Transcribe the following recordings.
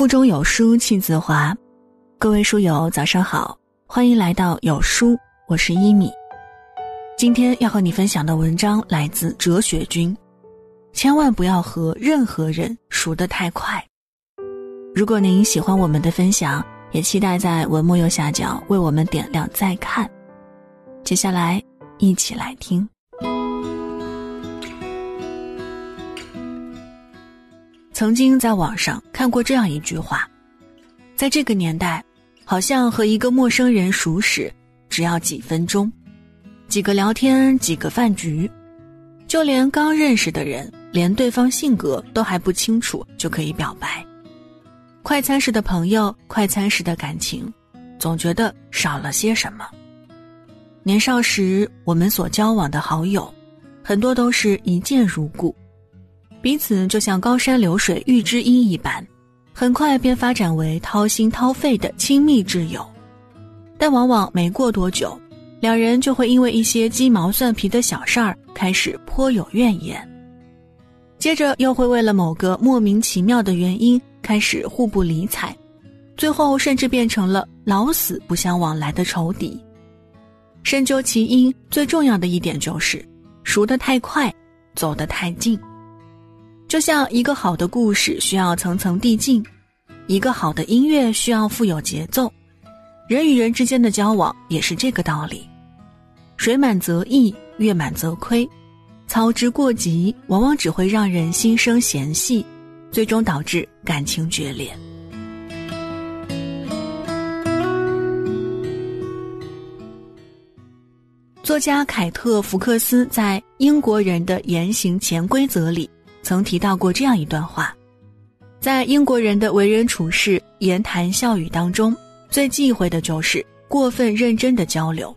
腹中有书气自华，各位书友早上好，欢迎来到有书，我是一米。今天要和你分享的文章来自哲学君，千万不要和任何人熟得太快。如果您喜欢我们的分享，也期待在文末右下角为我们点亮再看。接下来一起来听。曾经在网上看过这样一句话，在这个年代，好像和一个陌生人熟识，只要几分钟，几个聊天，几个饭局，就连刚认识的人，连对方性格都还不清楚，就可以表白。快餐式的朋友，快餐式的感情，总觉得少了些什么。年少时，我们所交往的好友，很多都是一见如故。彼此就像高山流水遇知音一般，很快便发展为掏心掏肺的亲密挚友。但往往没过多久，两人就会因为一些鸡毛蒜皮的小事儿开始颇有怨言，接着又会为了某个莫名其妙的原因开始互不理睬，最后甚至变成了老死不相往来的仇敌。深究其因，最重要的一点就是熟得太快，走得太近。就像一个好的故事需要层层递进，一个好的音乐需要富有节奏，人与人之间的交往也是这个道理。水满则溢，月满则亏，操之过急，往往只会让人心生嫌隙，最终导致感情决裂。作家凯特·福克斯在《英国人的言行潜规则》里。曾提到过这样一段话，在英国人的为人处事、言谈笑语当中，最忌讳的就是过分认真的交流。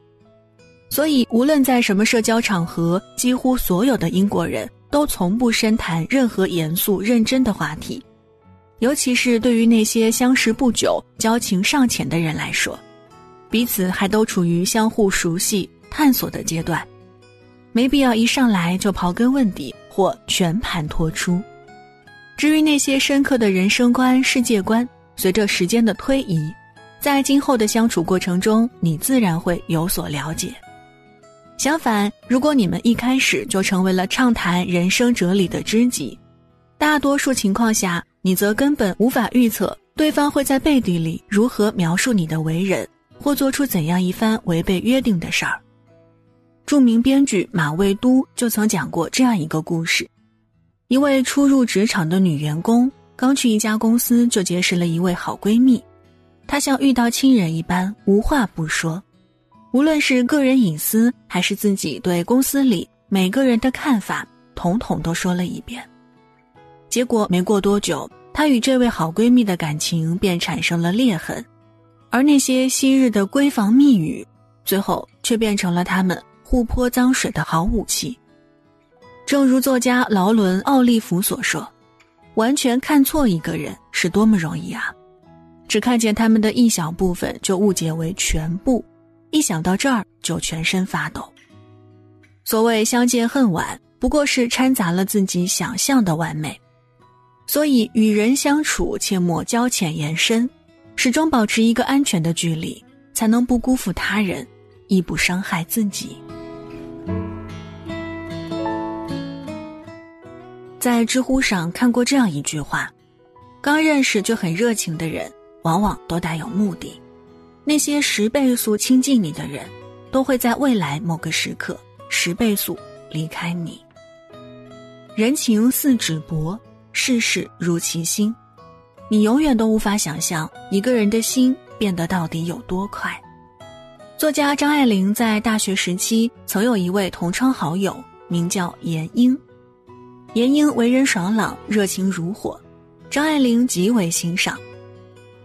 所以，无论在什么社交场合，几乎所有的英国人都从不深谈任何严肃认真的话题。尤其是对于那些相识不久、交情尚浅的人来说，彼此还都处于相互熟悉、探索的阶段，没必要一上来就刨根问底。或全盘托出。至于那些深刻的人生观、世界观，随着时间的推移，在今后的相处过程中，你自然会有所了解。相反，如果你们一开始就成为了畅谈人生哲理的知己，大多数情况下，你则根本无法预测对方会在背地里如何描述你的为人，或做出怎样一番违背约定的事儿。著名编剧马未都就曾讲过这样一个故事：一位初入职场的女员工，刚去一家公司就结识了一位好闺蜜，她像遇到亲人一般，无话不说，无论是个人隐私，还是自己对公司里每个人的看法，统统都说了一遍。结果没过多久，她与这位好闺蜜的感情便产生了裂痕，而那些昔日的闺房密语，最后却变成了他们。互泼脏水的好武器。正如作家劳伦·奥利弗所说：“完全看错一个人是多么容易啊！只看见他们的一小部分就误解为全部，一想到这儿就全身发抖。所谓相见恨晚，不过是掺杂了自己想象的完美。所以与人相处，切莫交浅言深，始终保持一个安全的距离，才能不辜负他人，亦不伤害自己。”在知乎上看过这样一句话：刚认识就很热情的人，往往都带有目的；那些十倍速亲近你的人，都会在未来某个时刻十倍速离开你。人情似纸薄，世事如其心，你永远都无法想象一个人的心变得到底有多快。作家张爱玲在大学时期曾有一位同窗好友，名叫严英。严英为人爽朗，热情如火，张爱玲极为欣赏。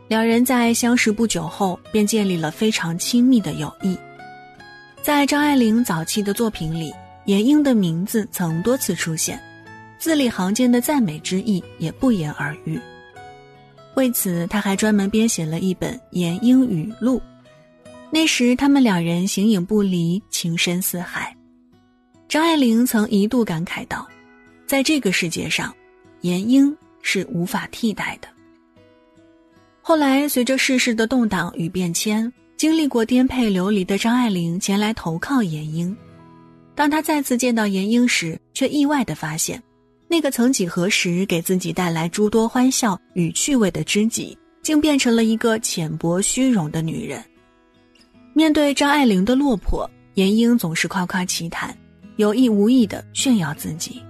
两人在相识不久后便建立了非常亲密的友谊。在张爱玲早期的作品里，严英的名字曾多次出现，字里行间的赞美之意也不言而喻。为此，他还专门编写了一本《严英语录》。那时，他们两人形影不离，情深似海。张爱玲曾一度感慨道。在这个世界上，严英是无法替代的。后来随着世事的动荡与变迁，经历过颠沛流离的张爱玲前来投靠严英。当她再次见到严英时，却意外地发现，那个曾几何时给自己带来诸多欢笑与趣味的知己，竟变成了一个浅薄虚荣的女人。面对张爱玲的落魄，严英总是夸夸其谈，有意无意地炫耀自己。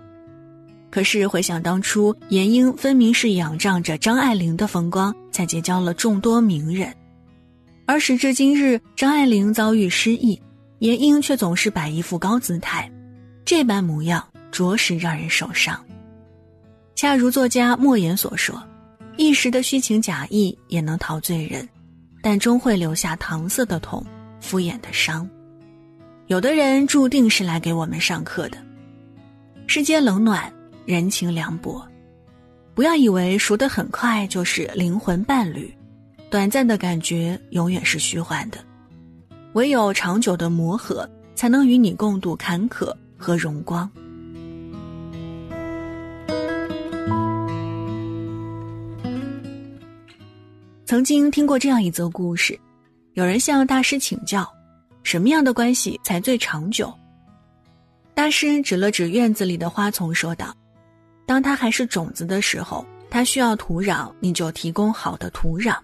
可是回想当初，严英分明是仰仗着张爱玲的风光，才结交了众多名人。而时至今日，张爱玲遭遇失意，严英却总是摆一副高姿态，这般模样着实让人受伤。恰如作家莫言所说：“一时的虚情假意也能陶醉人，但终会留下搪塞的痛，敷衍的伤。有的人注定是来给我们上课的。世间冷暖。”人情凉薄，不要以为熟得很快就是灵魂伴侣，短暂的感觉永远是虚幻的，唯有长久的磨合，才能与你共度坎坷和荣光。曾经听过这样一则故事，有人向大师请教，什么样的关系才最长久？大师指了指院子里的花丛，说道。当它还是种子的时候，它需要土壤，你就提供好的土壤；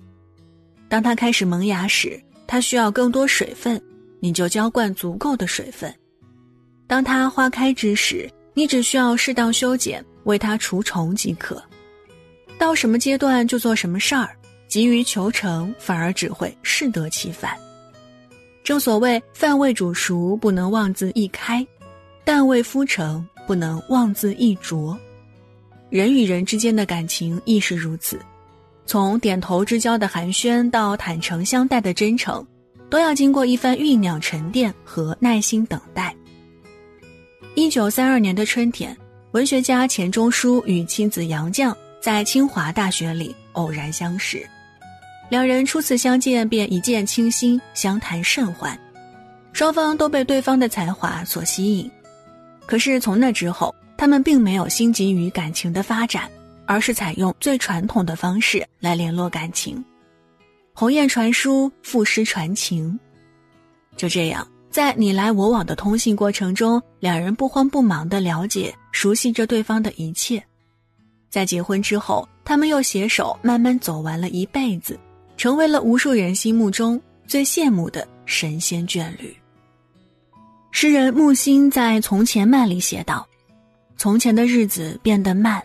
当它开始萌芽时，它需要更多水分，你就浇灌足够的水分；当它花开之时，你只需要适当修剪，为它除虫即可。到什么阶段就做什么事儿，急于求成反而只会适得其反。正所谓饭未煮熟不能妄自一开，蛋未孵成不能妄自一啄。人与人之间的感情亦是如此，从点头之交的寒暄到坦诚相待的真诚，都要经过一番酝酿、沉淀和耐心等待。一九三二年的春天，文学家钱钟书与妻子杨绛在清华大学里偶然相识，两人初次相见便一见倾心，相谈甚欢，双方都被对方的才华所吸引。可是从那之后，他们并没有心急于感情的发展，而是采用最传统的方式来联络感情，鸿雁传书，赋诗传情。就这样，在你来我往的通信过程中，两人不慌不忙地了解、熟悉着对方的一切。在结婚之后，他们又携手慢慢走完了一辈子，成为了无数人心目中最羡慕的神仙眷侣。诗人木心在《从前慢》里写道。从前的日子变得慢，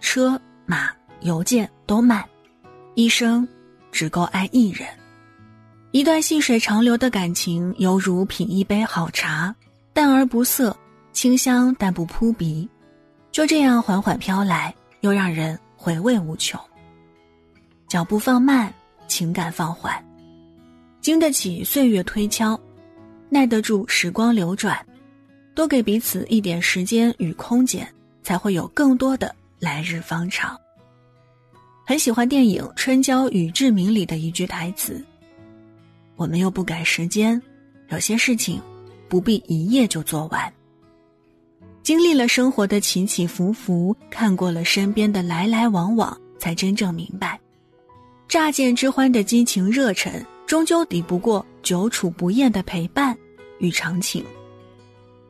车马邮件都慢，一生只够爱一人。一段细水长流的感情，犹如品一杯好茶，淡而不涩，清香但不扑鼻，就这样缓缓飘来，又让人回味无穷。脚步放慢，情感放缓，经得起岁月推敲，耐得住时光流转。多给彼此一点时间与空间，才会有更多的来日方长。很喜欢电影《春娇与志明》里的一句台词：“我们又不赶时间，有些事情不必一夜就做完。”经历了生活的起起伏伏，看过了身边的来来往往，才真正明白，乍见之欢的激情热忱，终究抵不过久处不厌的陪伴与长情。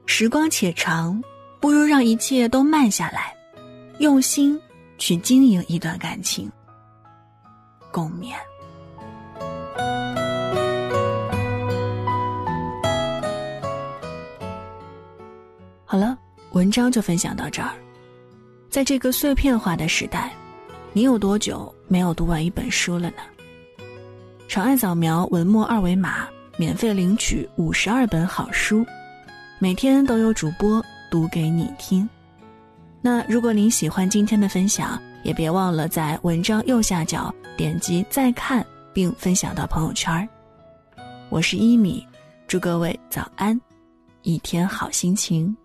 时光且长，不如让一切都慢下来，用心去经营一段感情。共勉。好了，文章就分享到这儿。在这个碎片化的时代，你有多久没有读完一本书了呢？长按扫描文末二维码，免费领取五十二本好书。每天都有主播读给你听，那如果您喜欢今天的分享，也别忘了在文章右下角点击再看，并分享到朋友圈。我是一米，祝各位早安，一天好心情。